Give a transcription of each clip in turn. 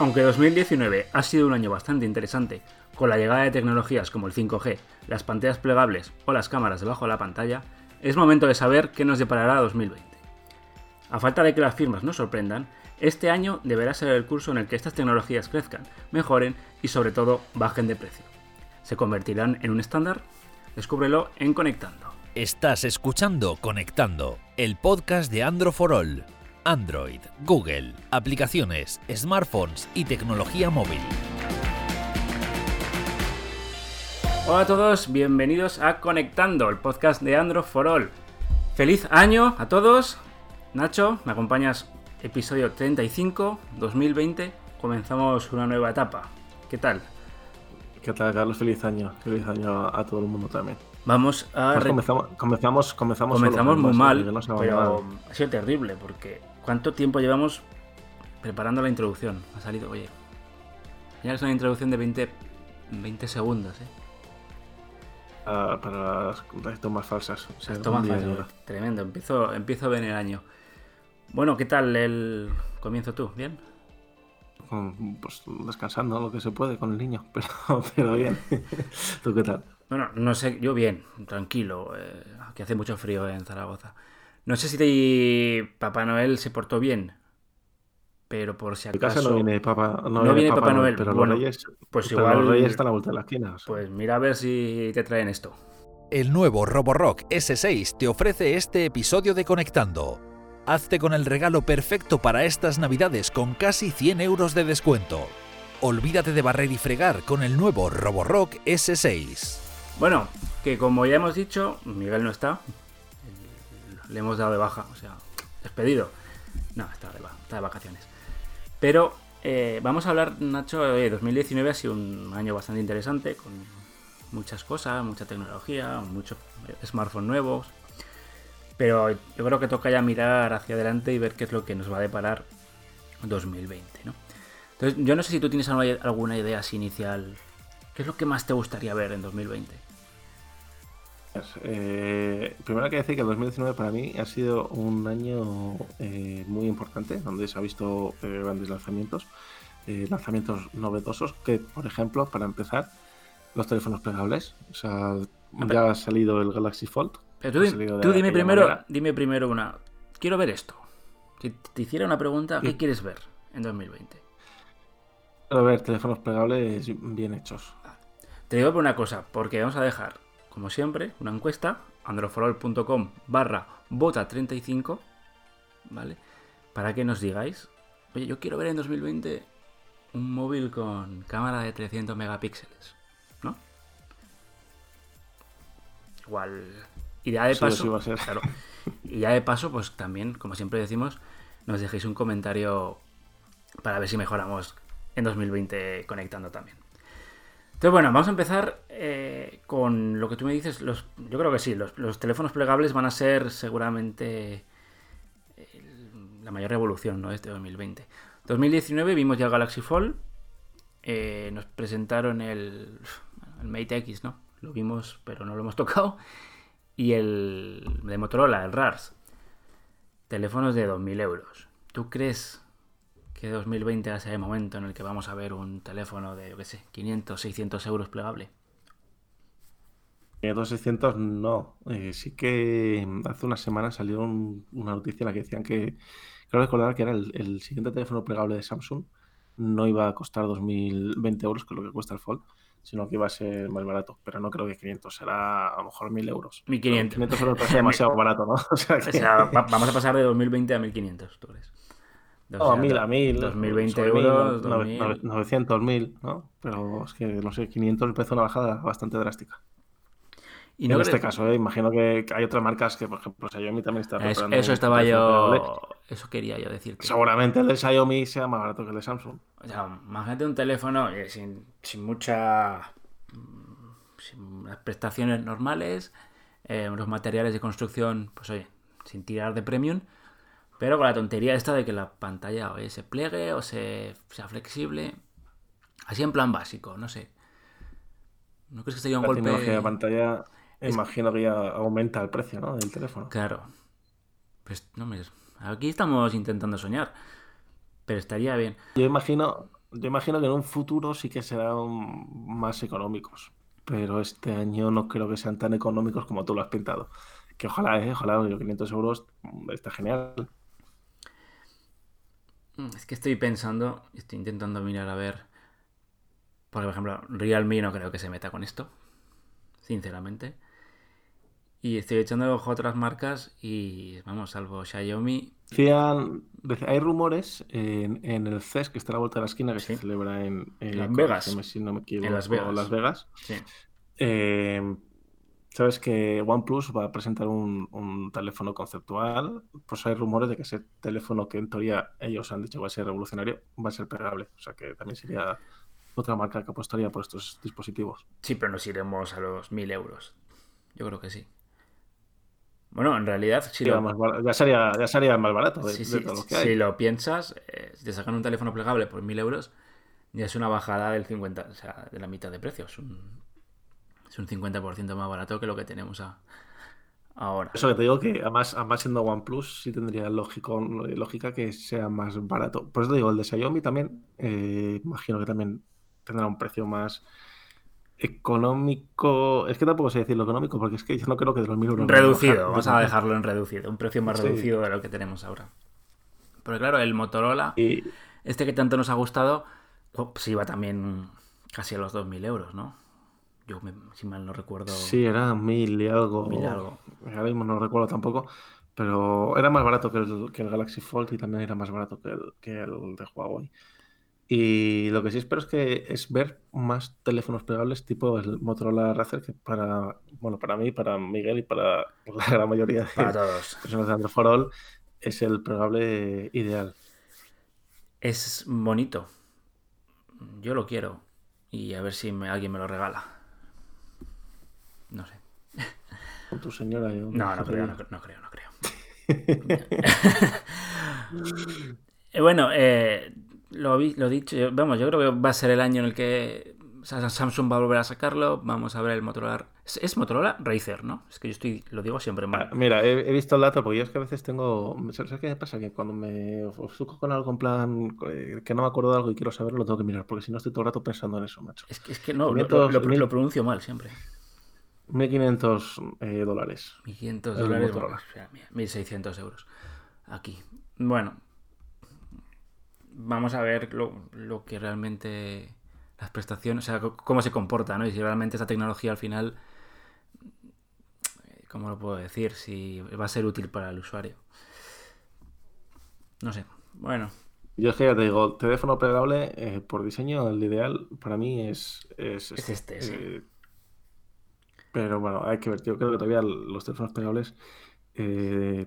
Aunque 2019 ha sido un año bastante interesante, con la llegada de tecnologías como el 5G, las pantallas plegables o las cámaras debajo de la pantalla, es momento de saber qué nos deparará 2020. A falta de que las firmas nos sorprendan, este año deberá ser el curso en el que estas tecnologías crezcan, mejoren y sobre todo bajen de precio. ¿Se convertirán en un estándar? Descúbrelo en Conectando. Estás escuchando Conectando, el podcast de Andro for All. Android, Google, aplicaciones, smartphones y tecnología móvil. Hola a todos, bienvenidos a Conectando, el podcast de Android for All. Feliz año a todos. Nacho, me acompañas episodio 35, 2020. Comenzamos una nueva etapa. ¿Qué tal? ¿Qué tal, Carlos? Feliz año. Feliz año a todo el mundo también. Vamos a... Pues comenzamos, comenzamos, comenzamos, comenzamos muy mal, no pero ha sido terrible porque ¿cuánto tiempo llevamos preparando la introducción? Ha salido, oye, ya es una introducción de 20, 20 segundos, ¿eh? Ah, para las, las tomas falsas. O sea, Las tomas oro. Tremendo, empiezo, empiezo bien el año. Bueno, ¿qué tal el comienzo tú? ¿Bien? Pues descansando lo que se puede con el niño, pero, pero bien. ¿Tú qué tal? Bueno, no sé, yo bien, tranquilo, eh, que hace mucho frío en Zaragoza. No sé si te- Papá Noel se portó bien, pero por si En acaso... casa no viene Papá, no No viene Papá Noel, pero bueno, los Reyes, pues pero igual- los Reyes están a la vuelta de la esquina. o sea. Pues mira a ver si te traen esto. El nuevo Roborock S6 te ofrece este episodio de Conectando. Hazte con el regalo perfecto para estas navidades con casi 100 euros de descuento. Olvídate de barrer y fregar con el nuevo Roborock S6. Bueno, que como ya hemos dicho, Miguel no está. Le hemos dado de baja, o sea, despedido. No, está de, está de vacaciones. Pero eh, vamos a hablar, Nacho, de 2019 ha sido un año bastante interesante, con muchas cosas, mucha tecnología, muchos smartphones nuevos. Pero yo creo que toca ya mirar hacia adelante y ver qué es lo que nos va a deparar 2020, ¿no? Entonces, yo no sé si tú tienes alguna idea inicial. ¿Qué es lo que más te gustaría ver en 2020? Eh, primero hay que decir que el 2019 para mí ha sido un año eh, muy importante, donde se ha visto eh, grandes lanzamientos, lanzamientos novedosos, que por ejemplo, para empezar, los teléfonos plegables. O sea, ya ha salido el Galaxy Fold. Pero tú, dime primero, manera. dime primero una. Quiero ver esto. Si te hiciera una pregunta, ¿qué Sí. quieres ver en 2020? Quiero ver teléfonos plegables bien hechos. Te digo por una cosa, porque vamos a dejar, como siempre, una encuesta, androforol.com barra vota35, ¿vale? Para que nos digáis, oye, yo quiero ver en 2020 un móvil con cámara de 300 megapíxeles, ¿no? Igual, y ya de Sí, paso, iba a ser. claro, y ya de paso, pues también, como siempre decimos, nos dejéis un comentario para ver si mejoramos en 2020 conectando también. Entonces, bueno, vamos a empezar eh, con lo que tú me dices. Yo creo que sí, los, los teléfonos plegables van a ser seguramente el- la mayor revolución ¿no? este 2020. 2019 vimos ya el Galaxy Fold. eh, nos presentaron el, el Mate X, ¿no? Lo vimos, pero no lo hemos tocado. Y el de Motorola, el RARS. Teléfonos de 2.000 euros. ¿Tú crees que 2020 va a ser el momento en el que vamos a ver un teléfono de, yo qué sé, 500, 600 euros plegable? 500, 600 no. Eh, sí que hace unas semanas salió un- una noticia en la que decían que, creo recordar que era el, el siguiente teléfono plegable de Samsung, no iba a costar 2020 euros, que es lo que cuesta el Fold, sino que iba a ser más barato. Pero no creo que 500, será a lo mejor 1000 euros. 1500. 500 euros parece demasiado barato, ¿no? O sea, que- O sea, va- vamos a pasar de 2020 a 1500, ¿tú crees? O No, a sea, 1000, a 1000. 2020 sobre 1000, euros, no- 2000. 900, 900, 1000, ¿no? Pero es que, no sé, 500 me parece una bajada bastante drástica. Y en este caso, ¿eh? imagino que hay otras marcas que, por ejemplo, Xiaomi también está Eso, preparando eso un estaba yo. Eso quería yo decirte. Seguramente el de Xiaomi sea más barato que el de Samsung. O sea, imagínate un teléfono eh, sin, sin mucha. mm, sin las prestaciones normales, eh, los materiales de construcción, pues oye, sin tirar de premium, pero con la tontería esta de que la pantalla oye, se plegue o se, sea flexible. Así en plan básico, no sé. ¿No crees que sería un La golpe? de pantalla, Es- imagino que ya aumenta el precio, ¿no? Del teléfono. Claro. Pues no me. Aquí estamos intentando soñar. Pero estaría bien. Yo imagino, yo imagino que en un futuro sí que serán más económicos, pero este año no creo que sean tan económicos como tú lo has pintado. Que ojalá, ¿eh? ojalá, 500 euros mm, está genial. Mm, es que estoy pensando, estoy intentando mirar a ver. Porque, por ejemplo, Realme no creo que se meta con esto. Sinceramente. Y estoy echando el ojo a otras marcas y, vamos, salvo Xiaomi. Decían, hay rumores en, el CES, que está a la vuelta de la esquina, que se celebra en, Las Vegas. Si no me equivoco, en Las Vegas. Las Vegas. Sí. Eh, Sabes que OnePlus va a presentar un, teléfono conceptual. Pues hay rumores de que ese teléfono que en teoría ellos han dicho va a ser revolucionario, va a ser pegable. O sea que también sería otra marca que apostaría por estos dispositivos. Sí, pero nos iremos a los 1000 euros. Yo creo que sí. Bueno, en realidad, si ya, sería, ya sería más barato de, todo lo que hay. Si lo piensas, eh, si te sacan un teléfono plegable por 1000 euros, ya es una bajada del 50, o sea, de la mitad de precio. Es un, es un 50% más barato que lo que tenemos ahora. Eso que te digo que además, además siendo OnePlus sí tendría lógico, lógica que sea más barato. Por eso te digo, el de Xiaomi también, eh, imagino que también tendrá un precio más económico. Es que tampoco sé decirlo económico, porque es que yo no creo que de los mil euros. Reducido, vamos a dejarlo en reducido, un precio más reducido de lo que tenemos ahora. Pero claro, el Motorola, este que tanto nos ha gustado, pues iba también casi a los 2.000 euros, ¿no? Yo, si mal no recuerdo. Sí, era mil y algo. Mil y algo. Ahora mismo no recuerdo tampoco. Pero era más barato que el, que el Galaxy Fold y también era más barato que el, que el de Huawei. Y lo que sí espero es que es ver más teléfonos plegables tipo el Motorola Razer que para bueno para mí, para Miguel y para la gran mayoría de para todos. personas de Android for All es el plegable ideal. Es bonito. Yo lo quiero y a ver si alguien me lo regala. No sé. Con tu señora. no, no, creo, no, creo, no creo. Eh, bueno, eh, lo, lo dicho, vamos, yo creo que va a ser el año en el que Samsung va a volver a sacarlo. Vamos a ver el Motorola. Es, Motorola Razer, ¿no? Es que yo estoy, lo digo siempre mal. Ah, mira, he, visto el dato porque yo es que a veces tengo. ¿Sabes qué me pasa? Que cuando me ofusco con algo en plan eh, que no me acuerdo de algo y quiero saberlo, lo tengo que mirar porque si no estoy todo el rato pensando en eso, macho. Es que, es que no, lo, lo pronuncio mal siempre. 1.500 eh, dólares. 1.500 dólares, 1.600 euros. Aquí. Bueno, vamos a ver lo, que realmente las prestaciones, o sea, cómo se comporta, ¿no? Y si realmente esa tecnología al final, eh, ¿cómo lo puedo decir? Si va a ser útil para el usuario. No sé. Bueno. Yo es que ya te digo, teléfono plegable, eh, por diseño, el ideal para mí es, es, este. este pero bueno, hay que ver. Yo creo que todavía los teléfonos plegables, eh,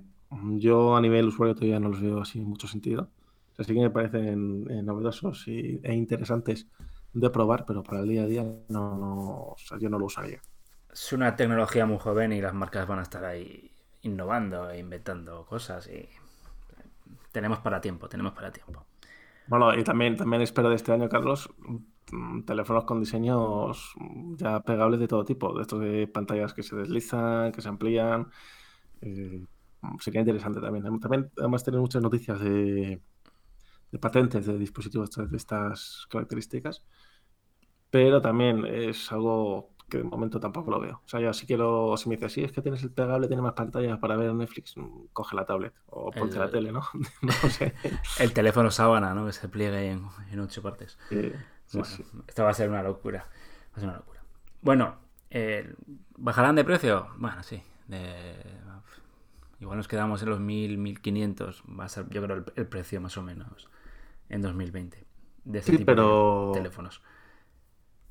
yo a nivel usuario todavía no los veo así en mucho sentido. O sea, sí que me parecen eh, novedosos y, e interesantes de probar, pero para el día a día no, no yo no lo usaría. Es una tecnología muy joven y las marcas van a estar ahí innovando e inventando cosas y tenemos para tiempo, tenemos para tiempo. Bueno, y también, también espero de este año, Carlos, teléfonos con diseños ya pegables de todo tipo, de estos de pantallas que se deslizan, que se amplían. Eh, sería interesante también. También además tener muchas noticias de, patentes de dispositivos de estas características, pero también es algo que de momento tampoco lo veo. O sea, yo si quiero, si me dices, sí, es que tienes el pegable, tiene más pantallas para ver Netflix, mm, coge la tablet o ponte la tele, ¿no? no sé. El teléfono sábana, ¿no? Que se pliegue en, en ocho partes esto va a ser una locura. Va a ser una locura. Bueno, eh, ¿bajarán de precio? Bueno, sí. igual nos quedamos en los 1000, 1500. Va a ser, yo creo, el, precio más o menos en 2020 de este tipo de teléfonos.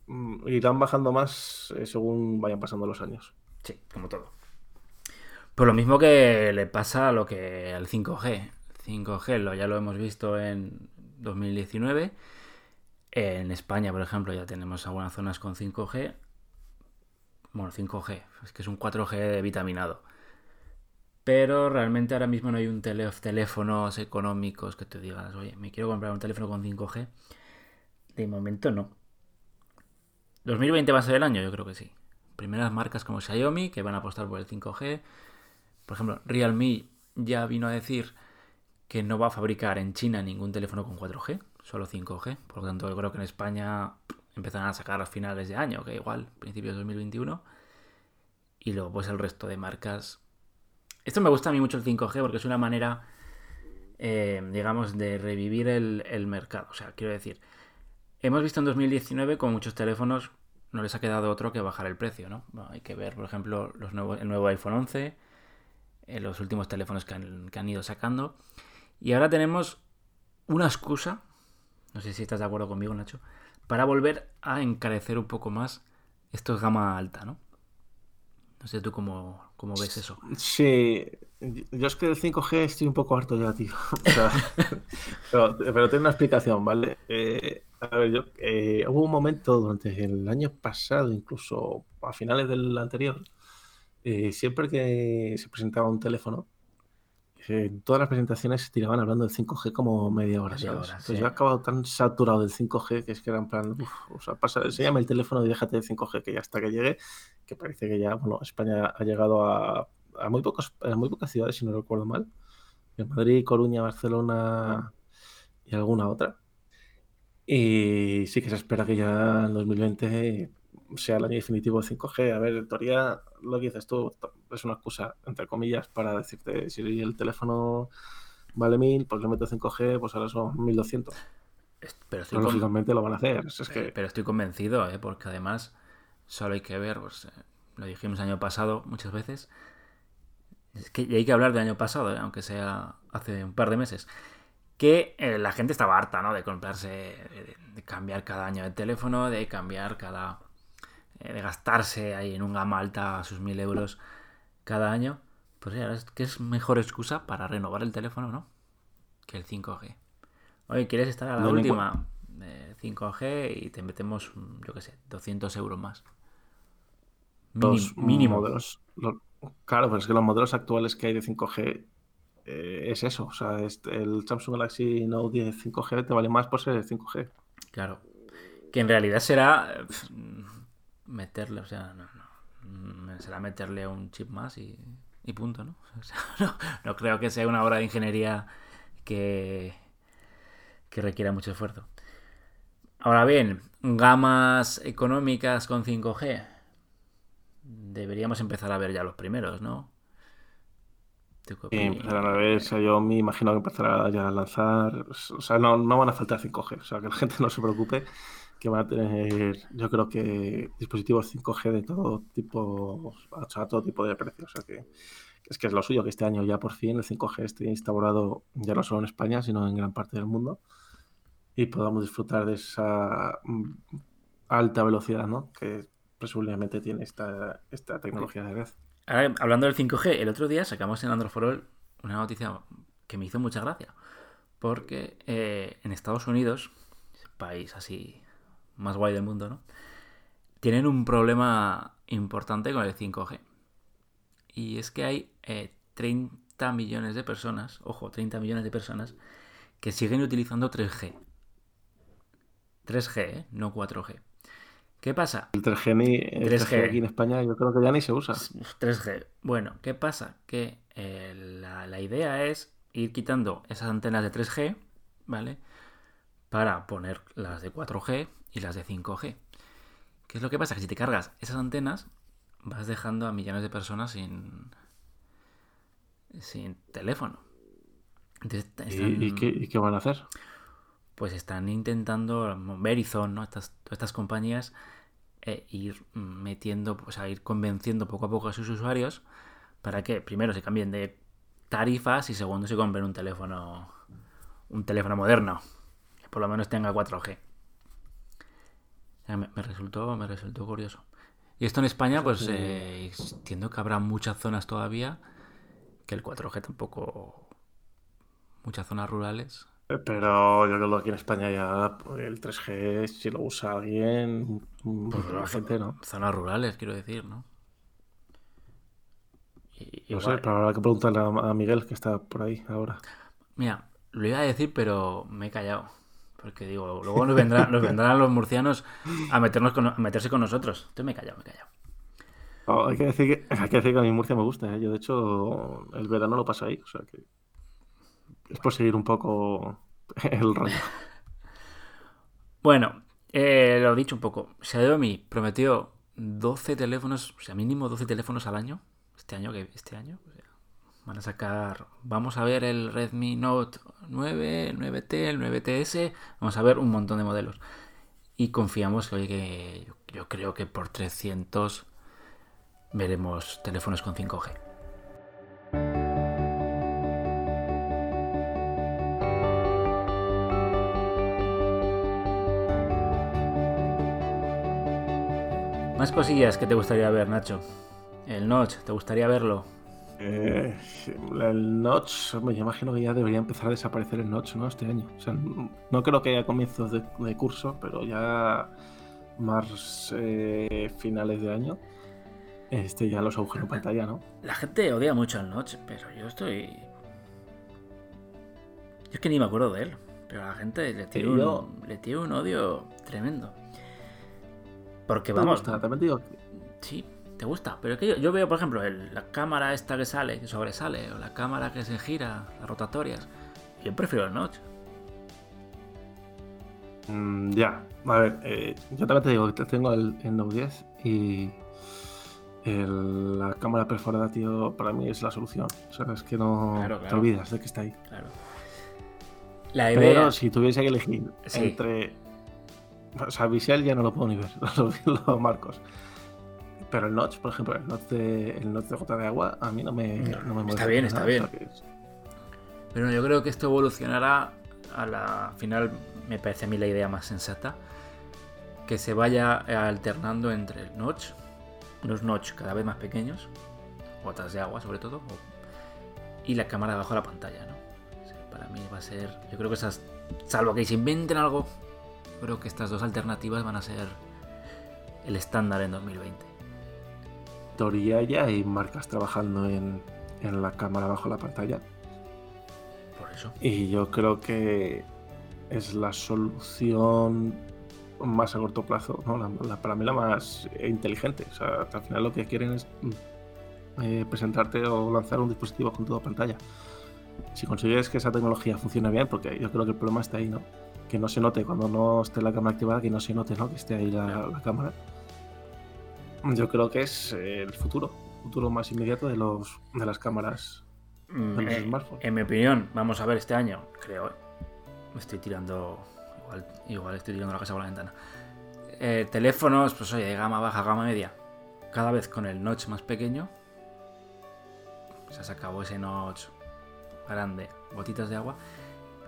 Mm, irán bajando más eh, según vayan pasando los años. Sí, como todo. Por lo mismo que le pasa a lo que al 5G. 5G lo, ya lo hemos visto en 2019 en España, por ejemplo, ya tenemos algunas zonas con 5G. Bueno, 5G, es que es un 4G vitaminado. Pero realmente ahora mismo no hay un teléfonos económicos que te digas, oye, me quiero comprar un teléfono con 5G. De momento no. 2020 va a ser el año, yo creo que sí. Primeras marcas como Xiaomi que van a apostar por el 5G. Por ejemplo, Realme ya vino a decir que no va a fabricar en China ningún teléfono con 4G solo 5G. Por lo tanto, yo creo que en España empezarán a sacar a finales de año, que igual, principios de 2021. Y luego, pues el resto de marcas. Esto me gusta a mí mucho el 5G porque es una manera, eh, digamos, de revivir el, mercado. O sea, quiero decir, hemos visto en 2019 con muchos teléfonos no les ha quedado otro que bajar el precio, ¿no? hay que ver, por ejemplo, los nuevos, el nuevo iPhone 11, eh, los últimos teléfonos que han, ido sacando. Y ahora tenemos una excusa, no sé si estás de acuerdo conmigo, Nacho, para volver a encarecer un poco más esto es gama alta, ¿no? No sé tú cómo, cómo ves eso. Sí, yo es que del 5G estoy un poco harto ya, tío. pero, pero, tiene una explicación, ¿vale? Eh, a ver, yo, eh, hubo un momento durante el año pasado, incluso a finales del anterior, eh, siempre que se presentaba un teléfono, eh, todas las presentaciones se tiraban hablando del 5G como media hora. Entonces yo he acabado tan saturado del 5G que es que era en plan, o sea, pasa, enséñame el teléfono y déjate del 5G, que ya hasta que llegue, que parece que ya, bueno, España ha llegado a, muy, pocos, a muy pocas ciudades, si no recuerdo mal. En Madrid, Coruña, Barcelona y alguna otra. Y sí que se espera que ya en 2020 sea el año definitivo de 5G. A ver, en teoría, lo que dices tú es una excusa, entre comillas, para decirte si el teléfono vale 1000, pues le meto 5G, pues ahora son 1200. Pero estoy lógicamente lo van a hacer. Es que... Pero estoy convencido, ¿eh? porque además solo hay que ver, pues, eh, lo dijimos el año pasado muchas veces, que, y hay que hablar del año pasado, ¿eh? aunque sea hace un par de meses que eh, la gente estaba harta, ¿no? De comprarse, de, cambiar cada año de teléfono, de cambiar cada... Eh, de gastarse ahí en un gama alta sus mil euros cada año. Pues ya, es que es mejor excusa para renovar el teléfono, ¿no? Que el 5G. Oye, ¿quieres estar a la última 5G y te metemos, yo qué sé, 200 euros más? mínimo. claro, pero es que los modelos actuales que hay de 5G eh, es eso. O sea, el Samsung Galaxy Note 10 5G te vale más por ser el 5G. Claro. Que en realidad será meterle, o sea, no, no, será meterle un chip más y, punto, ¿no? ¿no? creo que sea una obra de ingeniería que, que requiera mucho esfuerzo. Ahora bien, gamas económicas con 5G. Deberíamos empezar a ver ya los primeros, ¿no? Sí, a ver, yo me imagino que empezará ya a lanzar, o sea, no, no van a faltar 5G, o sea, que la gente no se preocupe, que van a tener, yo creo que dispositivos 5G de todo tipo, o sea, todo tipo de precios, o sea, que es que es lo suyo, que este año ya por fin el 5G esté instaurado ya no solo en España, sino en gran parte del mundo, y podamos disfrutar de esa mm, alta velocidad, ¿no? Que presumiblemente tiene esta, esta tecnología de red hablando del 5G, el otro día sacamos en Android una noticia que me hizo mucha gracia. Porque eh, en Estados Unidos, país así más guay del mundo, ¿no? Tienen un problema importante con el 5G. Y es que hay 30 eh, millones de personas, ojo, 30 millones de personas, que siguen utilizando 3G. 3G, ¿eh? no 4G. ¿Qué pasa? El 3G, aquí en España yo creo que ya ni se usa. 3G. Bueno, ¿qué pasa? Que eh, la, idea es ir quitando esas antenas de 3G, ¿vale? Para poner las de 4G y las de 5G. ¿Qué es lo que pasa? Que si te cargas esas antenas, vas dejando a millones de personas sin, sin teléfono. ¿Y, qué, van a hacer? pues están intentando, Verizon, ¿no? Estas, estas compañías, eh, ir metiendo, pues a ir convenciendo poco a poco a sus usuarios para que primero se cambien de tarifas y segundo se compren un teléfono, un teléfono moderno, que por lo menos tenga 4G. Me, resultó, me resultó curioso. Y esto en España, pues eh, entiendo que habrá muchas zonas todavía que el 4G tampoco, muchas zonas rurales pero yo creo que aquí en España ya pues, el 3G, si lo usa alguien, pues la gente no. Zonas rurales, quiero decir, ¿no? no sé, pero habrá que preguntarle a Miguel que está por ahí ahora. Mira, lo iba a decir, pero me he callado. Porque digo, luego nos, vendrán, nos vendrán los murcianos a, meternos a meterse con nosotros. Entonces me he callado, me he callado. Oh, hay, que decir que, hay que decir que a mí Murcia me gusta. ¿eh? Yo, de hecho, el verano lo paso ahí. O sea que es por seguir un poco el rollo. Bueno, eh, lo dicho un poco. Xiaomi prometió 12 teléfonos, o sea, mínimo 12 teléfonos al año. Este año, que este año van a sacar. Vamos a ver el Redmi Note 9, el 9T, el 9TS. Vamos a ver un montón de modelos. Y confiamos que, oye, que yo, creo que por 300 veremos teléfonos con 5G. Más cosillas que te gustaría ver, Nacho. El Notch, ¿te gustaría verlo? Eh, el Notch, yo imagino que ya debería empezar a desaparecer el Notch, ¿no? Este año. O sea, no creo que haya comienzos de, de curso, pero ya más eh, finales de año. Este ya los agujeros en pantalla, ¿no? La gente odia mucho al Notch, pero yo estoy. Yo es que ni me acuerdo de él. Pero a la gente le tiene, un, yo- le tiene un odio tremendo. Porque Me vamos, gusta, también digo sí, te gusta. Pero es que yo, yo veo, por ejemplo, el- la cámara esta que sale, que sobresale, o la cámara que se gira, las rotatorias. Yo prefiero el Notch. Mm, ya, a ver, eh, yo también te digo que tengo el, el Note 10 y el- la cámara perforada, tío, para mí es la solución. O sea, es que no Claro, te olvidas de que está ahí. Claro. La Pero idea. si tuviese que elegir Sí. entre. O sea, Visual ya no lo puedo ni ver, los, los marcos. Pero el Notch, por ejemplo, el Notch de, el Notch de gota de agua, a mí no me, No, no me está bien, nada, está bien. es- Pero yo creo que esto evolucionará a la final, me parece a mí la idea más sensata, que se vaya alternando entre el notch, unos notch cada vez más pequeños, gotas de agua sobre todo, o- y la cámara debajo de la pantalla, ¿no? O sea, para mí va a ser, yo creo que esas, salvo que se inventen algo, creo que estas dos alternativas van a ser el estándar en 2020. Ya hay marcas trabajando en, en la cámara bajo la pantalla. Por eso. Y yo creo que es la solución más a corto plazo, ¿no? La- la- para mí la más inteligente. O sea, al final lo que quieren es mm, eh, presentarte o lanzar un dispositivo con toda pantalla. Si consigues que esa tecnología funcione bien, porque yo creo que el problema está ahí, ¿no? Que no se note cuando no esté la cámara activada, que no se note, ¿no? Que esté ahí la, la cámara. Yo creo que es eh, el futuro, el futuro más inmediato de los de las cámaras Mm, de los eh, smartphones. En mi opinión, vamos a ver este año, creo. ¿eh? Me estoy tirando. Igual, igual estoy tirando la casa por la ventana. Eh, teléfonos, pues oye, de gama baja, gama media. Cada vez con el notch más pequeño. O sea, se acabó ese notch grande, gotitas de agua.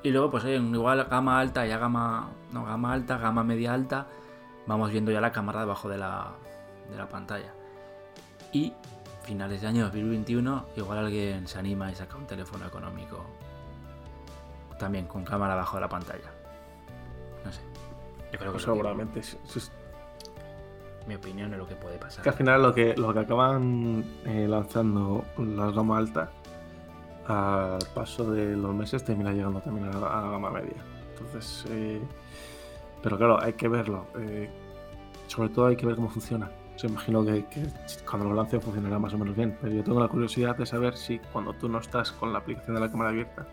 Y luego, pues oye, igual gama alta, ya gama. No, gama alta, gama media alta. Vamos viendo ya la cámara debajo de la, de la pantalla. Y finales de año 2021, igual alguien se anima y saca un teléfono económico. También con cámara abajo de la pantalla. No sé. Yo creo que es lo que- Seguramente. es- es- mi opinión es lo que puede pasar. que al final lo que, lo que acaban eh, lanzando la gama alta, al paso de los meses termina llegando también a la, a la gama media. Entonces, eh, pero claro, hay que verlo. eh, sobre todo hay que ver cómo funciona. O sea, imagino que, que cuando lo lancen funcionará más o menos bien. Pero yo tengo la curiosidad de saber si cuando tú no estás con la aplicación de la cámara abierta,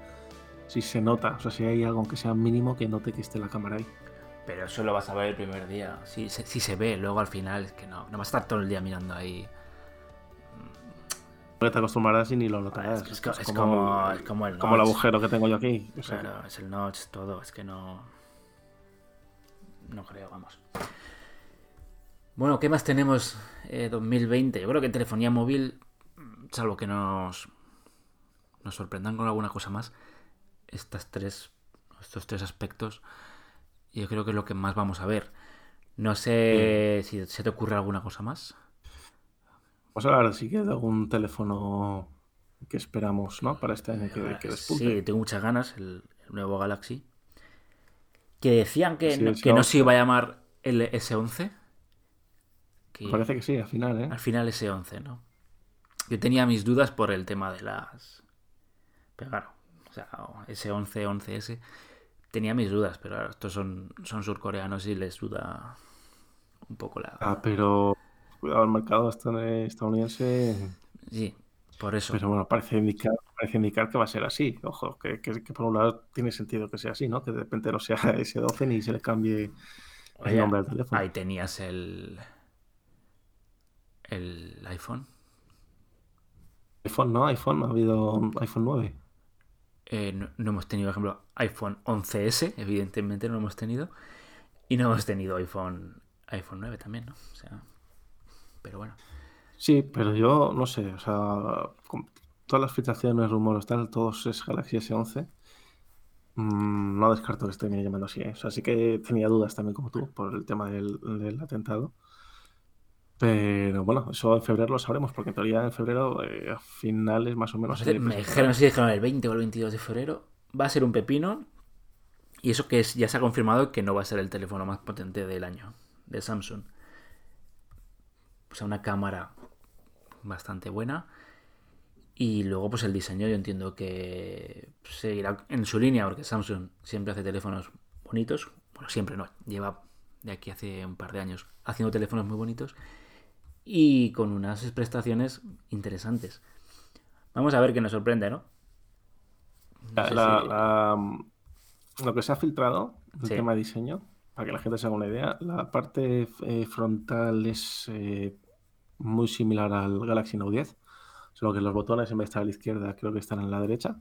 si se nota, o sea, si hay algo que sea mínimo que note que esté la cámara ahí. Pero eso lo vas a ver el primer día. Si se, si se ve, luego al final es que no. No vas a estar todo el día mirando ahí. Te acostumbrarás y ni lo notarás. Es, que- es como, es como el como el agujero que tengo yo aquí. O sea, Claro, es el notch, todo. Es que no. No creo, vamos. Bueno, ¿qué más tenemos eh, 2020? Yo creo que en telefonía móvil, mm, salvo que nos, nos sorprendan con alguna cosa más, estas tres, estos tres aspectos, yo creo que es lo que más vamos a ver. No sé si se te ocurre alguna cosa más. Vamos a hablar sí que de algún teléfono que esperamos, ¿no? Para este año que, que despunte. Sí, tengo muchas ganas, el, el nuevo Galaxy. Que decían que, Sí, no, sí, que no se iba a llamar el S11. Que Parece que sí, al final, ¿eh? al final S11, ¿no? Yo tenía mis dudas por el tema de las... Pero claro, o sea, S11, 11S. Tenía mis dudas, pero claro, estos son, son surcoreanos y les duda un poco la... Ah, pero cuidado, el mercado esta- estadounidense Sí, Por eso. Pero bueno, parece indicar, parece indicar que va a ser así. Ojo, que, que, por un lado tiene sentido que sea así, ¿no? Que de repente no sea S12 ni se le cambie el nombre al teléfono. Ahí tenías el. El iPhone. iPhone, no, iPhone, ha habido iPhone 9. Eh, no, hemos tenido, por ejemplo, iPhone 11S, evidentemente no lo hemos tenido. Y no hemos tenido iPhone, iPhone 9 también, ¿no? O sea, pero bueno. Sí, pero yo no sé, o sea, todas las filtraciones, rumores, tal, todos es Galaxy S11. Mm, no descarto que esté llamando así, ¿eh? o sea, sí que tenía dudas también como tú por el tema del, del atentado. Pero bueno, eso en febrero lo sabremos, porque en teoría en febrero, eh, a finales más o menos. me dijeron, si dijeron el 20 o el 22 de febrero, va a ser un pepino. Y eso que es, ya se ha confirmado que no va a ser el teléfono más potente del año, de Samsung. O sea, una cámara bastante buena. Y luego, pues el diseño, yo entiendo que seguirá en su línea, porque Samsung siempre hace teléfonos bonitos. Bueno, siempre no, lleva de aquí hace un par de años haciendo teléfonos muy bonitos y con unas prestaciones interesantes. Vamos a ver qué nos sorprende, ¿no? lo que se ha filtrado, el tema de diseño, para que la gente se haga una idea, la parte eh, frontal es eh, muy similar al Galaxy Note 10, solo que los botones en vez de estar a la izquierda creo que están en la derecha.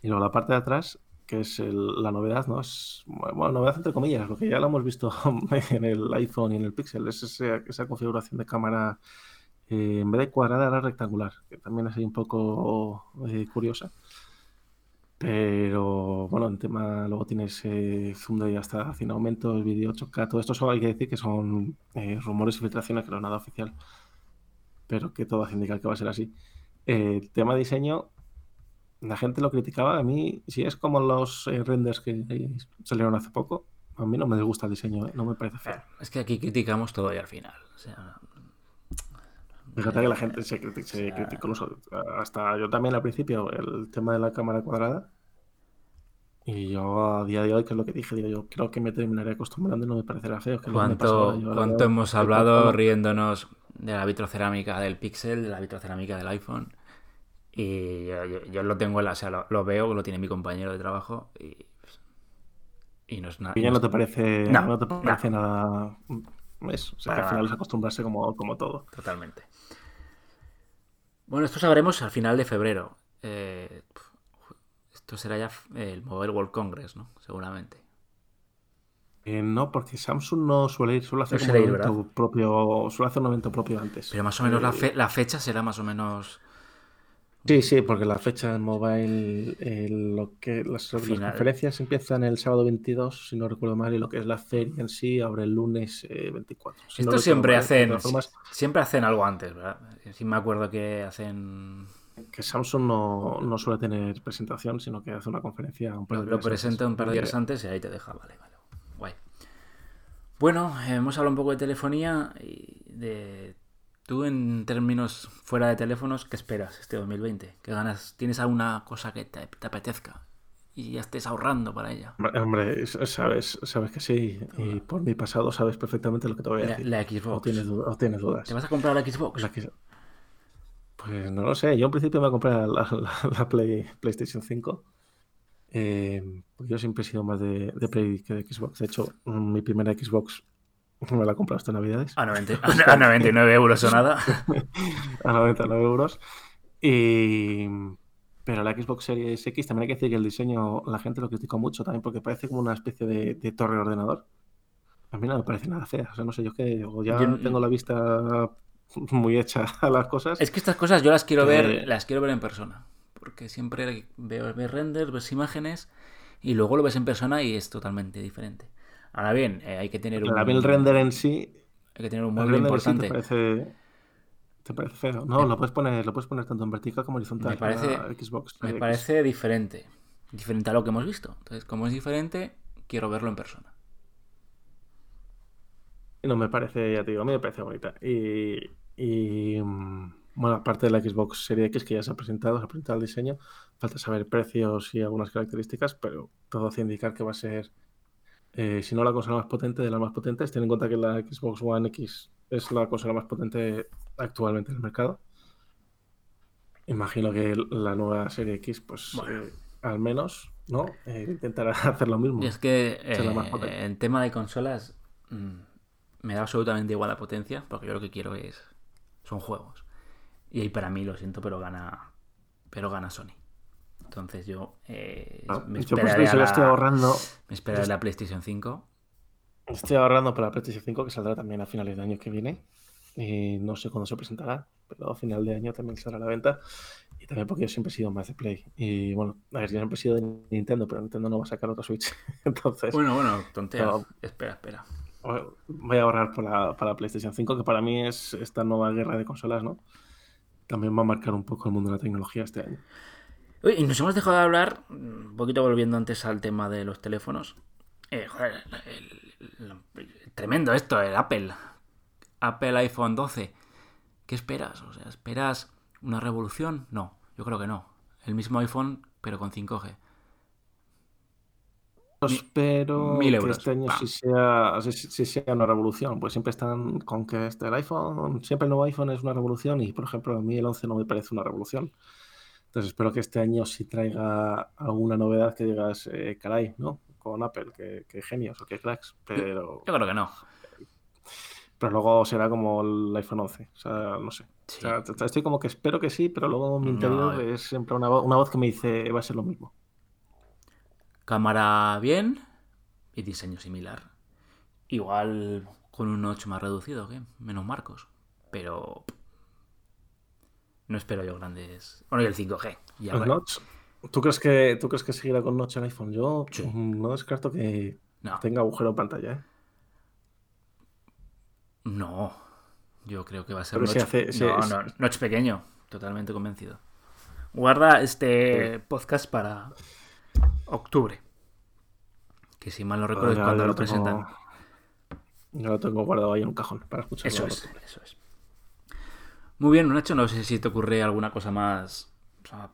Y luego la parte de atrás que es la novedad, ¿no? Es, bueno, novedad entre comillas, porque ya lo hemos visto en el iPhone y en el Pixel, es esa, configuración de cámara eh, en vez de cuadrada era rectangular, que también es ahí un poco eh, curiosa. Pero bueno, en tema, luego tienes eh, zoom de hasta 100 aumentos, vídeo 8K, todo esto solo hay que decir que son eh, rumores y filtraciones, que no es nada oficial, pero que todo hace indicar que va a ser así. El tema diseño, la gente lo criticaba. A mí, si es como los eh, renders que salieron hace poco, a mí no me gusta el diseño, ¿eh? no me parece feo. Es que aquí criticamos todo y al final. Fíjate que la gente se, criticó. Hasta yo también al principio, el tema de la cámara cuadrada. Y yo a día de hoy, que es lo que dije, digo, yo creo que me terminaré acostumbrando y no me parecerá feo. ¿Cuánto, ¿cuánto hemos hablado riéndonos de la vitrocerámica del Pixel, de la vitrocerámica del iPhone? Y yo, lo tengo en la, o sea, lo, veo, lo tiene mi compañero de trabajo y, y no es nada. Y ya no, te parece, no, te parece nada. Es, o sea, que al final es acostumbrarse como, como todo. Totalmente. Bueno, esto sabremos al final de febrero. Eh, esto será ya el Mobile World Congress, ¿no? Seguramente. Eh, no, porque Samsung no suele ir, suele hacer un evento propio, suele hacer un evento propio antes. Pero más o menos la, eh, la, fecha será más o menos Sí, sí, porque la fecha en mobile, lo que las, conferencias empiezan el sábado 22, si no recuerdo mal, y lo que es la feria en sí abre el lunes 24. Eh, Esto siempre hacen, siempre hacen algo antes, ¿verdad? Sí me acuerdo que hacen... Que Samsung no, no suele tener presentación, sino que hace una conferencia un par de Lo, presenta un par de días antes y ahí te deja, vale, vale. Guay. Bueno, hemos hablado un poco de telefonía y de Tú, en términos fuera de teléfonos, ¿qué esperas este 2020? ¿Qué ganas? ¿Tienes alguna cosa que te, apetezca? y ya estés ahorrando para ella. Hombre, sabes, sabes que sí. Y por mi pasado sabes perfectamente lo que te voy a decir. La, Xbox. O tienes, dudas. ¿Te vas a comprar la Xbox? Pues no lo sé. Yo en principio me voy a comprar la, Play, PlayStation 5. Eh, yo siempre he sido más de, de Play que de Xbox. De hecho, mi primera Xbox me la he comprado Navidades. A, 99 euros o nada. a 99 euros. Y... Pero la Xbox Series X también hay que decir que el diseño la gente lo criticó mucho también porque parece como una especie de, torre de ordenador. A mí no me parece nada fea. O sea, no sé, yo que ya tengo la vista muy hecha a las cosas. Es que estas cosas yo las quiero ver, las quiero ver en persona. Porque siempre veo, ves renders, ves imágenes y luego lo ves en persona y es totalmente diferente. Ahora bien, eh, hay que tener un. el render en sí. Hay que tener un mueble importante. te, parece, te parece feo. No, lo puedes poner, lo puedes poner tanto en vertical como horizontal. Me parece, Xbox, me parece diferente. Diferente a lo que hemos visto. Entonces, como es diferente, quiero verlo en persona. No me parece, ya te digo, a mí me parece bonita. Y, y mm, bueno, aparte de la Xbox Serie X que ya se ha presentado, se ha presentado el diseño, falta saber precios y algunas características, pero todo hace indicar que va a ser eh, si no la consola más potente de las más potentes, ten en cuenta que la Xbox One X es la consola más potente actualmente en el mercado. Imagino que la nueva serie X, pues eh, al menos, ¿no? Eh, intentará hacer lo mismo. Y es que en tema de consolas mm, me da absolutamente igual la potencia, porque yo lo que quiero es son juegos. Y ahí para mí lo siento, pero gana pero gana Sony. Entonces yo eh, ah, me esperaré la, estoy ahorrando. Me esperaré la PlayStation 5. Estoy ahorrando para la PlayStation 5 que saldrá también a finales de año que viene. Y no sé cuándo se presentará, pero a final de año también saldrá a la venta. Y también porque yo siempre he sido más de Play. Y bueno, a ver, yo siempre he sido de Nintendo, pero Nintendo no va a sacar otra Switch. Entonces. Bueno, bueno, tontea. Espera, espera. Voy a ahorrar para, para la PlayStation 5, que para mí es esta nueva guerra de consolas, ¿no? También va a marcar un poco el mundo de la tecnología este año. Y nos hemos dejado de hablar, un poquito volviendo antes al tema de los teléfonos. Eh, joder, tremendo esto, el Apple. Apple iPhone 12. ¿Qué esperas? O sea, ¿esperas una revolución? No, yo creo que no. El mismo iPhone, pero con 5G. Espero que este año sí sea, sea, una revolución, pues siempre están con que este, el iPhone, siempre el nuevo iPhone es una revolución y por ejemplo a mí el 11 no me parece una revolución. Entonces espero que este año sí traiga alguna novedad que digas, eh, caray, ¿no? Con Apple, que, genios o que cracks, pero... Yo creo que no. Pero luego será como el iPhone 11, o sea, no sé. estoy como que espero que sí, pero luego mi interior eh. es siempre una, una voz que me dice va a ser lo mismo. Cámara bien y diseño similar. Igual con un notch más reducido. Menos marcos. Pero no espero yo grandes. Bueno, y el 5G. ¿El notch? ¿Tú crees, que, ¿Tú crees que seguirá con notch el iPhone? Yo no descarto que tenga agujero en pantalla, ¿eh? No. Yo creo que va a ser notch... no, no, notch pequeño. Totalmente convencido. Guarda este podcast para octubre. Que si mal no recuerdo es cuando lo, presentan. Yo lo tengo guardado ahí en un cajón para escucharlo. Eso es, eso es. Muy bien, Nacho, no sé si te ocurre alguna cosa más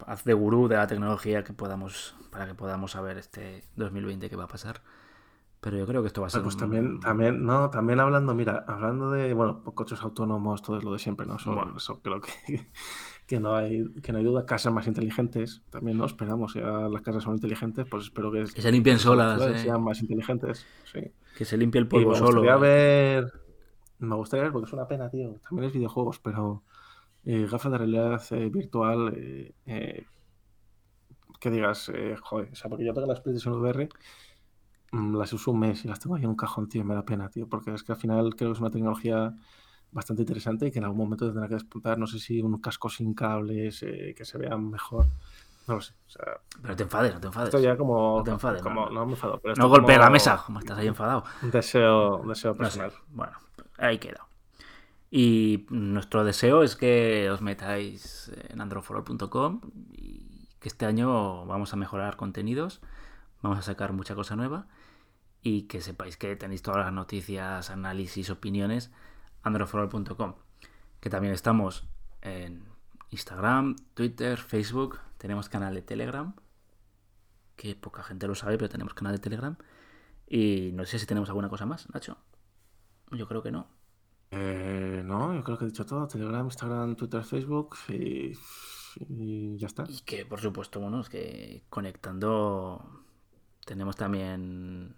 haz de gurú de la tecnología que podamos para que podamos saber este 2020 qué va a pasar. Pero yo creo que esto va a ser. Pues también, también, no, también hablando, mira, hablando de, bueno, coches autónomos, todo es lo de siempre, ¿no? Eso, eso creo que, que no hay que no hay duda casas más inteligentes también no esperamos ya las casas son inteligentes pues espero que, que se limpien solas eh. sean más inteligentes que se limpie el polvo me solo gustaría ver me gustaría ver porque es una pena tío también es videojuegos pero eh, gafas de realidad eh, virtual eh, que digas joder o sea porque yo tengo las PlayStation VR mm, las uso un mes y las tengo ahí en un cajón tío me da pena tío porque es que al final creo que es una tecnología bastante interesante y que en algún momento tendrá que despuntar. No sé si un casco sin cables eh, que se vea mejor. No lo sé. pero te enfades, no te enfades. Esto ya como. No te enfades. Como, no, me enfado. Pero no golpea la mesa, como estás ahí enfadado. Un deseo, deseo personal. Bueno, ahí queda. Y nuestro deseo es que os metáis en androforol.com y que este año vamos a mejorar contenidos, vamos a sacar mucha cosa nueva y que sepáis que tenéis todas las noticias, análisis, opiniones androforol.com, que también estamos en Instagram, Twitter, Facebook, tenemos canal de Telegram, que poca gente lo sabe, pero tenemos canal de Telegram. Y no sé si tenemos alguna cosa más, Nacho. Yo creo que no. Eh, no, yo creo que he dicho todo. Telegram, Instagram, Twitter, Facebook y, y, ya está. Y que, por supuesto, bueno, es que conectando tenemos también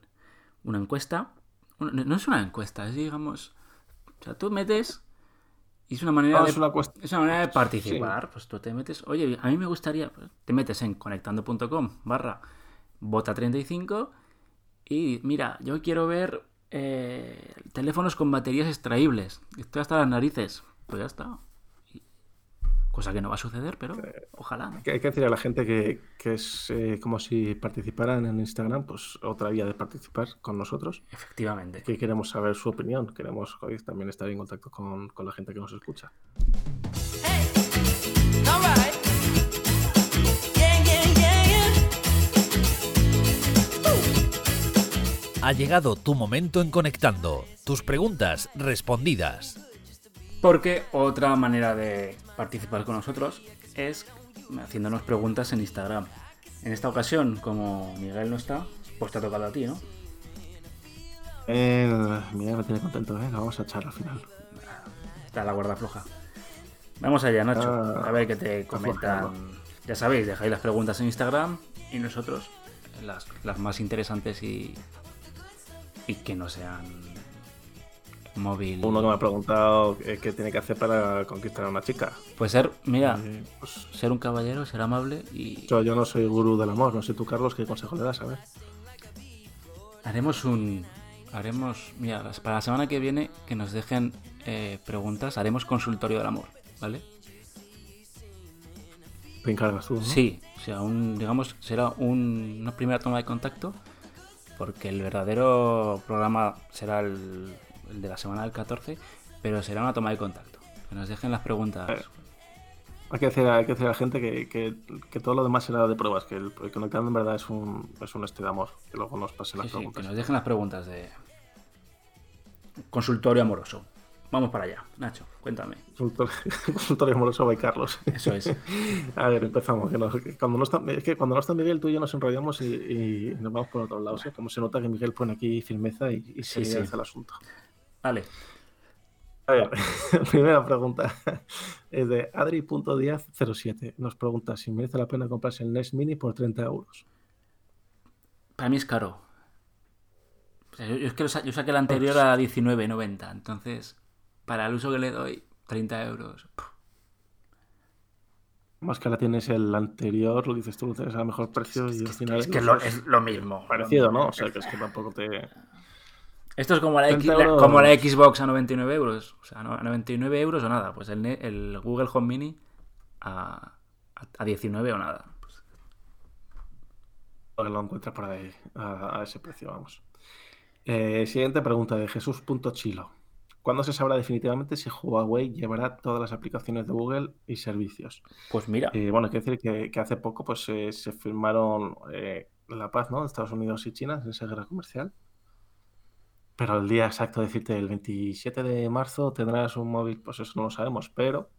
una encuesta. No es una encuesta, es digamos o sea, tú metes y es una manera, de, es una manera de participar. Pues tú te metes, oye, a mí me gustaría, pues, te metes en conectando.com barra bota 35 y mira, yo quiero ver eh, teléfonos con baterías extraíbles. Estoy hasta las narices. Pues ya está cosa que no va a suceder, pero ojalá. Hay que decir a la gente que, es eh, como si participaran en Instagram, pues otra vía de participar con nosotros. Efectivamente. Que queremos saber su opinión, queremos también estar en contacto con, la gente que nos escucha. Ha llegado tu momento en Conectando. Tus preguntas respondidas. Porque otra manera de participar con nosotros es haciéndonos preguntas en Instagram. En esta ocasión, como Miguel no está, pues te ha tocado a ti, ¿no? Eh, Miguel me tiene contento, ¿eh? vamos a echar al final. Está la guarda floja. Vamos allá, Nacho. Ah, a ver qué te comentan. Ya sabéis, dejáis las preguntas en Instagram y nosotros las, las más interesantes y, y que no sean móvil. Uno que me ha preguntado eh, qué tiene que hacer para conquistar a una chica. Puede ser, mira, Eh, pues, ser un caballero, ser amable y yo, yo no soy gurú del amor, no sé tú, Carlos, qué consejo le das, a ver. haremos un. Haremos, mira, para la semana que viene que nos dejen eh, preguntas, haremos consultorio del amor, ¿vale? Te encargas tú, ¿no? Sí, o sea, un, digamos, será un- una primera toma de contacto, porque el verdadero programa será el, el de la semana del 14, pero será una toma de contacto. Que nos dejen las preguntas. Eh, Hay que decir, hay que decir a la gente que, que- que todo lo demás será de pruebas, que el, el conectando en verdad es un, es un este de amor, que luego nos pasen las Sí, sí, que preguntas. nos dejen las preguntas de consultorio amoroso. Vamos para allá, Nacho, cuéntame. Consultorio, amoroso by Carlos. Eso es. A ver, empezamos. Que no- que cuando, no está, es que cuando no está Miguel, tú y yo nos enrollamos y, y nos vamos por otro lado. ¿sí? Como se nota que Miguel pone aquí firmeza y, y Sí, sí. al asunto. Vale, A ver, primera pregunta es de Adri.diaz07. Nos pregunta si merece la pena comprarse el NES Mini por 30 euros. para mí es caro. O sea, yo, yo es que lo sa- yo saqué el anterior a 19.90, entonces, para el uso que le doy, 30 euros. Más que la tienes el anterior, lo dices tú, lo tienes a mejor precio y al final Es que es lo, es lo mismo. parecido, ¿no? O sea, que es que tampoco te... Esto es como la, X- 30 la- euros. como la Xbox a 99 euros. O sea, no- a 99 euros o nada. Pues el, Google Home Mini a, a, a 19 o nada. Pues, lo encuentras por ahí a, a ese precio, vamos. Eh, siguiente pregunta de Jesús.chilo. ¿Cuándo se sabrá definitivamente si Huawei llevará todas las aplicaciones de Google y servicios? pues mira, Eh, bueno, hay que decir que, que hace poco pues, eh, se firmaron eh, la paz ¿no? de Estados Unidos y China en esa guerra comercial. Pero el día exacto, decirte, el 27 de marzo tendrás un móvil, pues eso no lo sabemos. Pero,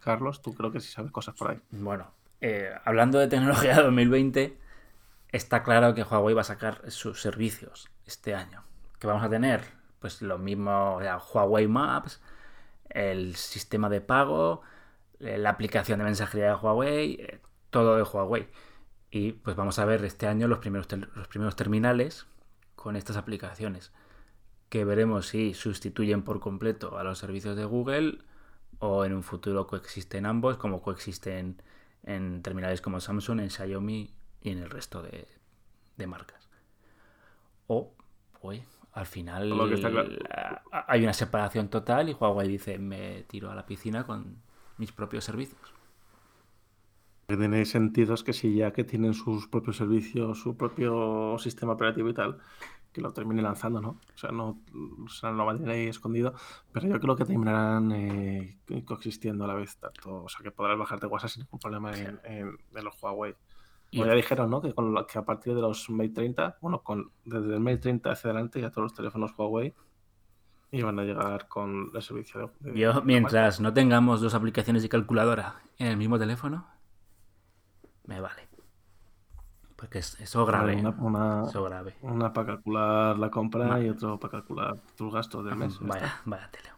Carlos, tú creo que sí sabes cosas por ahí. bueno, hablando de tecnología 2020, está claro que Huawei va a sacar sus servicios este año. ¿Qué vamos a tener? Pues lo mismo, Huawei Maps, el sistema de pago, eh, la aplicación de mensajería de Huawei, eh, todo de Huawei. Y pues vamos a ver este año los primeros, los primeros terminales con estas aplicaciones. Que veremos si sustituyen por completo a los servicios de Google o en un futuro coexisten ambos, como coexisten en terminales como Samsung, en Xiaomi y en el resto de, marcas. O, pues, al final Lo que está claro. a- hay una separación total y Huawei dice, me tiro a la piscina con mis propios servicios. que tiene sentido es que si ya que tienen sus propios servicios, su propio sistema operativo y tal, que lo termine lanzando, ¿no? O sea, no, o sea, no lo tener ahí escondido, pero yo creo que terminarán eh, coexistiendo a la vez, tanto, o sea, que podrás bajarte WhatsApp sin ningún problema en, en- en los Huawei. Y Como ya dijeron, ¿no? Que, con que a partir de los Mate 30, bueno, con, desde el Mate 30 hacia adelante ya todos los teléfonos Huawei iban a llegar con el servicio de... de- Yo, mientras no tengamos dos aplicaciones de calculadora en el mismo teléfono, me vale. Porque es eso grave. Una, una, Eso grave. una para calcular la compra Vale. y otro para calcular tus gastos del mes. ya está. Vaya, vaya tele.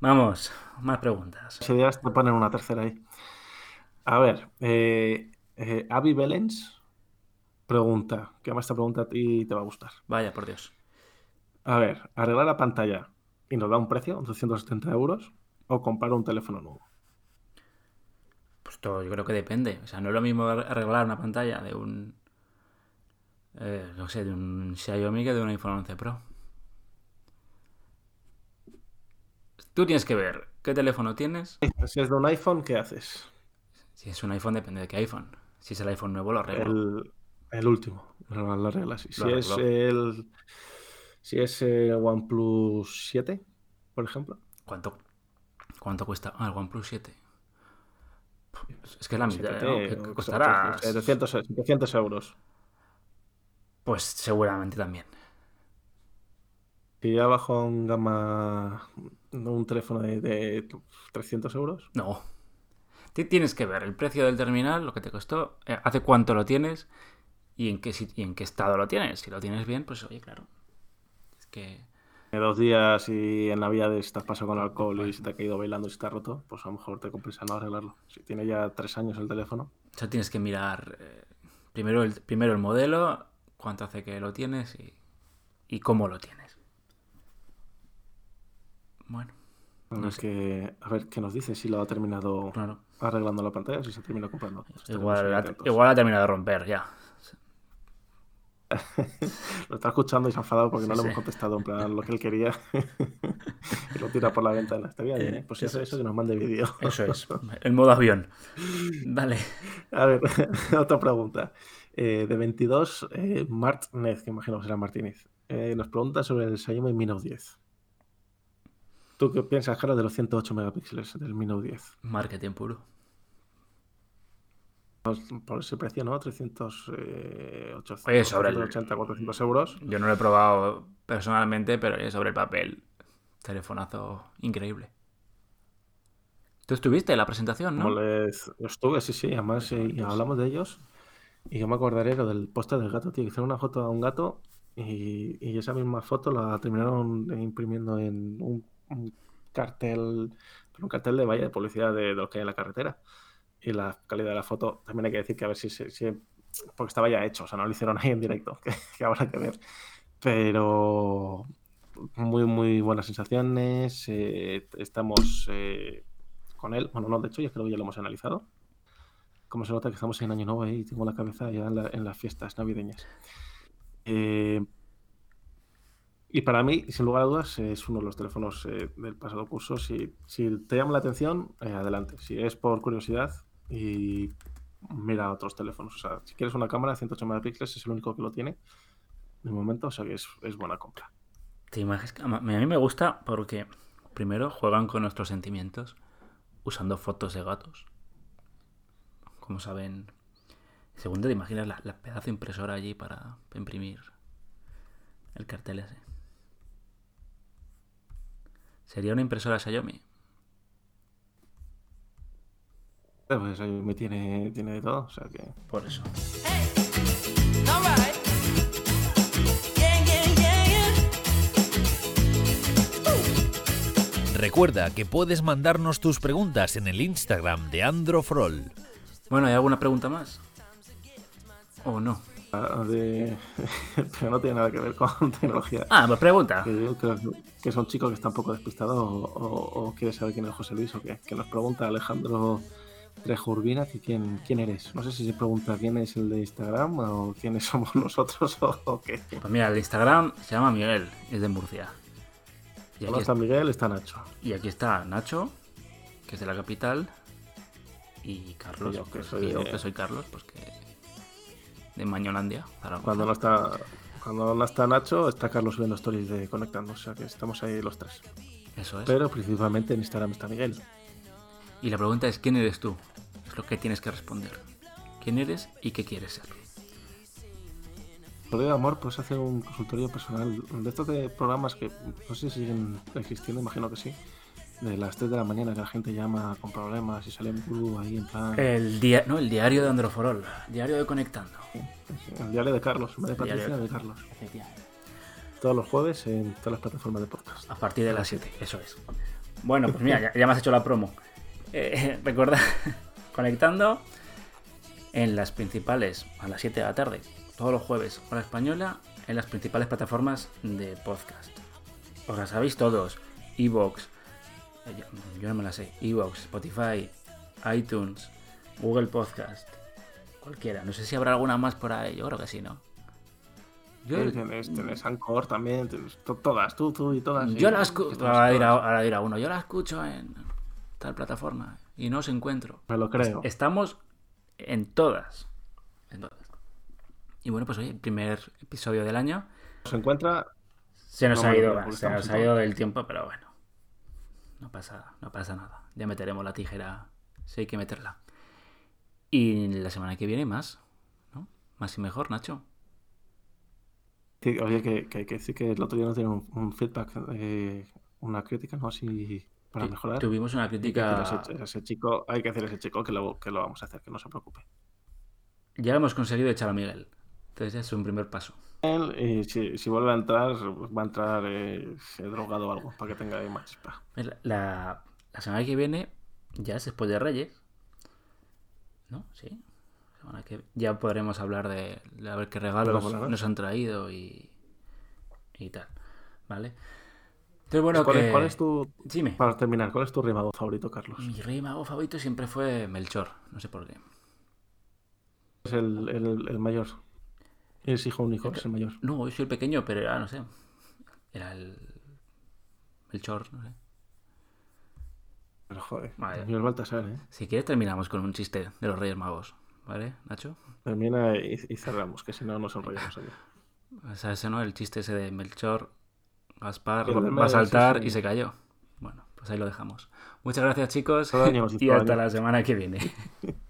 Vamos, más preguntas. Si ideas te ponen una tercera ahí. A ver, eh, eh, Avi Belens pregunta, que además esta pregunta a ti te va a gustar. Vaya, por Dios. A ver, arreglar la pantalla y nos da un precio, 270 euros, o comprar un teléfono nuevo. Pues todo, yo creo que depende. O sea, no es lo mismo ar- arreglar una pantalla de un. eh, no sé, de un Xiaomi que de un iPhone 11 Pro. Tú tienes que ver qué teléfono tienes. Si es de un iPhone, ¿qué haces? Si es un iPhone, depende de qué iPhone. Si es el iPhone nuevo, lo arreglo. El, el último, lo, arreglas. Si Lo es el si es el OnePlus 7, por ejemplo, ¿Cuánto, ¿Cuánto cuesta? Ah, el OnePlus 7. Es que es la mitad, 7T, ¿no? costará. 700, 700 euros. Pues seguramente también. Si ya bajo en gama un teléfono de, de 300 euros, No. Ti- Tienes que ver el precio del terminal, lo que te costó, eh, hace cuánto lo tienes y en qué, y en qué estado lo tienes. Si lo tienes bien, pues oye, claro. Es que dos días y en Navidades estás pasado con alcohol y se te ha caído bailando y se te ha roto, pues a lo mejor te compensa no arreglarlo. Si tiene ya tres años el teléfono. O sea, tienes que mirar eh, primero, el, primero el modelo, cuánto hace que lo tienes y, y cómo lo tienes. Bueno. No es que, a ver qué nos dice, si lo ha terminado arreglando la pantalla, si se ha terminado comprando. igual, igual ha terminado de romper ya. lo está escuchando y se ha enfadado porque no le hemos contestado en plan lo que él quería y lo tira por la ventana. Está bien, ¿eh? Pues si hace eso, que nos mande vídeo. Eso es, el modo avión. Dale. A ver, otra pregunta. Eh, de 22, eh, Martínez, que imagino que será Martínez, eh, nos pregunta sobre el Xiaomi Mi Note 10. ¿Tú qué piensas, Carlos, de los 108 megapíxeles del Mi Note 10? Marketing puro. Por ese precio, ¿no? 300, eh, 800, Oye, sobre 380, 400 euros. Yo no lo he probado personalmente, pero sobre el papel, telefonazo increíble. Tú estuviste en la presentación, ¿no? Les... Estuve, sí, sí. Además, eh, y hablamos de ellos. Y yo me acordaré lo del póster del gato, tío. Hicieron una foto a un gato y, y, esa misma foto la terminaron imprimiendo en un, un cartel, un cartel de valla de publicidad de, de lo que hay en la carretera y la calidad de la foto también hay que decir que a ver si, si, porque estaba ya hecho, o sea, no lo hicieron ahí en directo, que, habrá que ver. Pero muy, muy buenas sensaciones. Eh, estamos eh, con él. Bueno, no, de hecho, yo creo que ya lo hemos analizado. Como se nota que estamos en Año Nuevo y tengo la cabeza ya en las fiestas navideñas. Eh, y para mí, sin lugar a dudas, es uno de los teléfonos eh, del pasado curso. Si, si, te llama la atención, eh, adelante. Si es por curiosidad, y mira otros teléfonos. O sea, si quieres una cámara de 108 megapíxeles, es el único que lo tiene de momento, o sea que es, es buena compra. ¿Te? A mí me gusta porque, primero, juegan con nuestros sentimientos usando fotos de gatos. Como saben. Segundo, te imaginas la, la pedazo impresora allí para imprimir el cartel ese. ¿Sería una impresora Xiaomi? Pues me tiene, tiene de todo, o sea que. Por eso. Recuerda que puedes mandarnos tus preguntas en el Instagram de Androfrol. Bueno, ¿hay alguna pregunta más? ¿O no? De... Pero no tiene nada que ver con tecnología. Ah, pues pregunta. Que que es un chico que está un poco despistado o, o, o quiere saber quién es José Luis o qué. Que nos pregunta Alejandro Trejurbina, que quién, quién eres. No sé si se pregunta quién es el de Instagram o quiénes somos nosotros o, o qué. Pues mira, el de Instagram se llama Miguel, es de Murcia. Y aquí está Miguel, está Nacho. Y aquí está Nacho, que es de la capital, y Carlos, yo, que pues, soy yo, que soy Carlos, pues que de Mañolandia. Zaragoza. Cuando no está cuando no está Nacho, está Carlos subiendo stories de conectando, o sea que estamos ahí los tres. Eso es. Pero principalmente en Instagram está Miguel. Y la pregunta es, ¿quién eres tú? Es lo que tienes que responder. ¿Quién eres y qué quieres ser? Por de amor, puedes hacer un consultorio personal de estos de programas que no sé si siguen existiendo, imagino que sí. De las 3 de la mañana que la gente llama con problemas y sale un ahí en plan. El día, no, el diario de Androforol, diario de Conectando. El diario de Carlos, de Diario Patricia, de Carlos. Todos los jueves en todas las plataformas de podcast. A partir de las 7, eso es. Bueno, pues mira, ya, ya me has hecho la promo. Eh, recuerda, conectando en las principales, a las 7 de la tarde, todos los jueves, hora española, en las principales plataformas de podcast. Os las sabéis todos. Evox, yo, yo no me las sé. Evox, Spotify, iTunes, Google Podcast, cualquiera. No sé si habrá alguna más por ahí, yo creo que sí, ¿no? Yo, Tienes, tienes Anchor también, tienes to- todas, tú, tú y todas. yo y- la escucho. Ahora dirá, todas. ahora dirá uno, yo la escucho en tal plataforma y no os encuentro. Me lo creo. Estamos en todas. En todas. Y bueno, pues hoy, el primer episodio del año. Se encuentra Se nos No, ha ido, se nos ha ido del tiempo, pero bueno. No pasa, no pasa nada. Ya meteremos la tijera si hay que meterla. Y la semana que viene más, ¿no? Más y mejor, Nacho. Sí, oye, que, que hay que decir que el otro día nos dieron un, un feedback, eh, una crítica, ¿no? Así para mejorar. Tuvimos una Hay que crítica. ese, chico, hay que a ese chico que lo, que lo vamos a hacer, que no se preocupe. Ya hemos conseguido echar a Miguel. Entonces ya es un primer paso. Y si, vuelve a entrar, va a entrar eh, drogado o algo para que tenga más chispa. La, la, semana que viene ya es después de Reyes. ¿No? Sí. que ya podremos hablar de, a ver qué regalos nos han traído y, y tal. ¿Vale? Entonces, bueno, ¿Cuál, es tu. Para terminar, ¿cuál es tu rey favorito, Carlos? Mi rey favorito siempre fue Melchor. No sé por qué. Es el, el, el mayor. Es hijo único, es el mayor. No, yo soy el pequeño, pero era, no sé. Era el. El chor, no sé. Pero joder, el Baltasar, ¿eh? Si quieres, terminamos con un chiste de los Reyes Magos. ¿Vale, Nacho? Termina y, cerramos, que si no nos enrollamos aquí. O sea, ese no, el chiste ese de Melchor, Gaspar, va a saltar y se cayó. Bueno, pues ahí lo dejamos. Muchas gracias, chicos. y hasta la semana que viene.